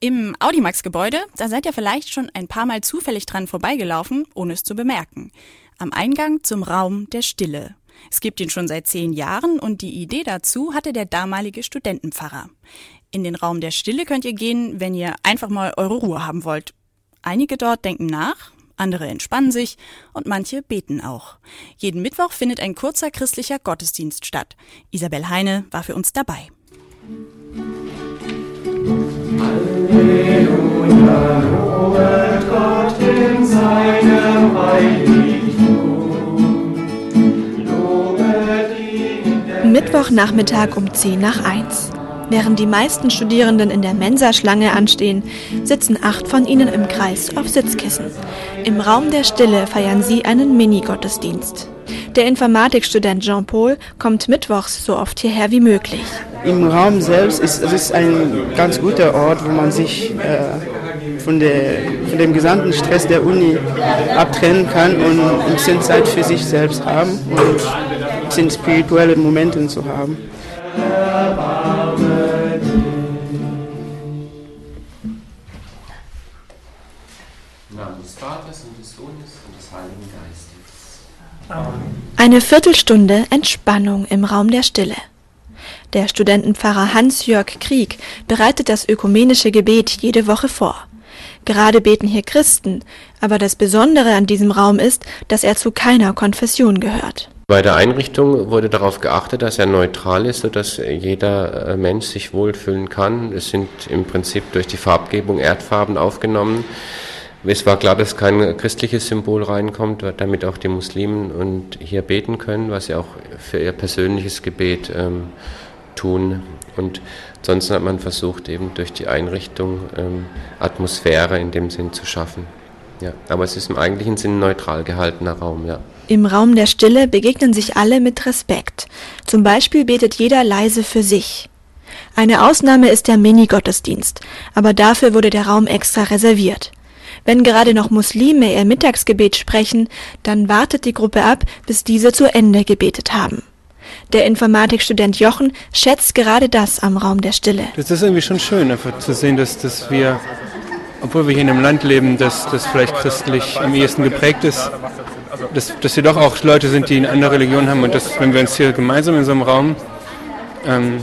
Im Audimax-Gebäude, da seid ihr vielleicht schon ein paar Mal zufällig dran vorbeigelaufen, ohne es zu bemerken. Am Eingang zum Raum der Stille. Es gibt ihn schon seit zehn Jahren und die Idee dazu hatte der damalige Studentenpfarrer. In den Raum der Stille könnt ihr gehen, wenn ihr einfach mal eure Ruhe haben wollt. Einige dort denken nach, andere entspannen sich und manche beten auch. Jeden Mittwoch findet ein kurzer christlicher Gottesdienst statt. Isabel Heine war für uns dabei. Mittwochnachmittag um 10 nach 1. Während die meisten Studierenden in der Mensaschlange anstehen, sitzen acht von ihnen im Kreis auf Sitzkissen. Im Raum der Stille feiern sie einen Mini-Gottesdienst. Der Informatikstudent Jean-Paul kommt mittwochs so oft hierher wie möglich. Im Raum selbst ist es ein ganz guter Ort, wo man sich äh, von, der, von dem gesamten Stress der Uni abtrennen kann und ein bisschen Zeit für sich selbst haben und bisschen spirituelle Momente zu haben. Namen des Vaters und des Sohnes und des Heiligen Geistes. Eine Viertelstunde Entspannung im Raum der Stille. Der Studentenpfarrer Hans-Jörg Krieg bereitet das ökumenische Gebet jede Woche vor. Gerade beten hier Christen, aber das Besondere an diesem Raum ist, dass er zu keiner Konfession gehört. Bei der Einrichtung wurde darauf geachtet, dass er neutral ist, sodass jeder äh, Mensch sich wohlfühlen kann. Es sind im Prinzip durch die Farbgebung Erdfarben aufgenommen. Es war klar, dass kein christliches Symbol reinkommt, damit auch die Muslimen und hier beten können, was sie auch für ihr persönliches Gebet ähm, tun. Und ansonsten hat man versucht, eben durch die Einrichtung ähm, Atmosphäre in dem Sinn zu schaffen. Ja, aber es ist im eigentlichen Sinn neutral gehaltener Raum, ja. Im Raum der Stille begegnen sich alle mit Respekt. Zum Beispiel betet jeder leise für sich. Eine Ausnahme ist der Mini-Gottesdienst, aber dafür wurde der Raum extra reserviert. Wenn gerade noch Muslime ihr Mittagsgebet sprechen, dann wartet die Gruppe ab, bis diese zu Ende gebetet haben. Der Informatikstudent Jochen schätzt gerade das am Raum der Stille. Das ist irgendwie schon schön, einfach zu sehen, dass, dass wir, obwohl wir hier in einem Land leben, das, das vielleicht christlich am ehesten geprägt ist, dass, dass wir doch auch Leute sind, die eine andere Religion haben und dass, wenn wir uns hier gemeinsam in so einem Raum ähm,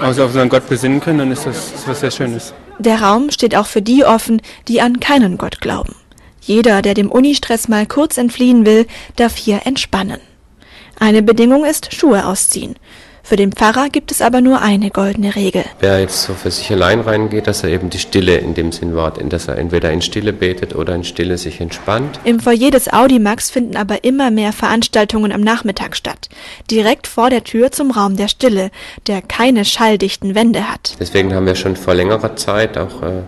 also auf unseren Gott besinnen können, dann ist das, das was sehr Schönes. Der Raum steht auch für die offen, die an keinen Gott glauben. Jeder, der dem Unistress mal kurz entfliehen will, darf hier entspannen. Eine Bedingung ist Schuhe ausziehen. Für den Pfarrer gibt es aber nur eine goldene Regel. Wer jetzt so für sich allein reingeht, dass er eben die Stille in dem Sinn wahrt, dass er entweder in Stille betet oder in Stille sich entspannt. Im Foyer des Audimax finden aber immer mehr Veranstaltungen am Nachmittag statt. Direkt vor der Tür zum Raum der Stille, der keine schalldichten Wände hat. Deswegen haben wir schon vor längerer Zeit auch äh,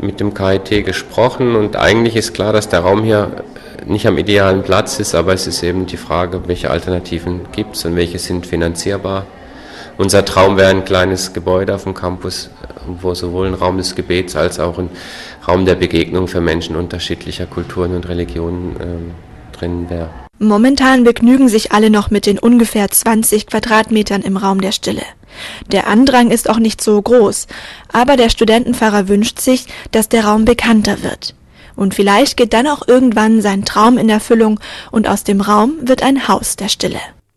mit dem KIT gesprochen und eigentlich ist klar, dass der Raum hier nicht am idealen Platz ist, aber es ist eben die Frage, welche Alternativen gibt es und welche sind finanzierbar. Unser Traum wäre ein kleines Gebäude auf dem Campus, wo sowohl ein Raum des Gebets als auch ein Raum der Begegnung für Menschen unterschiedlicher Kulturen und Religionen äh, drin wäre. Momentan begnügen sich alle noch mit den ungefähr 20 Quadratmetern im Raum der Stille. Der Andrang ist auch nicht so groß, aber der Studentenpfarrer wünscht sich, dass der Raum bekannter wird. Und vielleicht geht dann auch irgendwann sein Traum in Erfüllung und aus dem Raum wird ein Haus der Stille.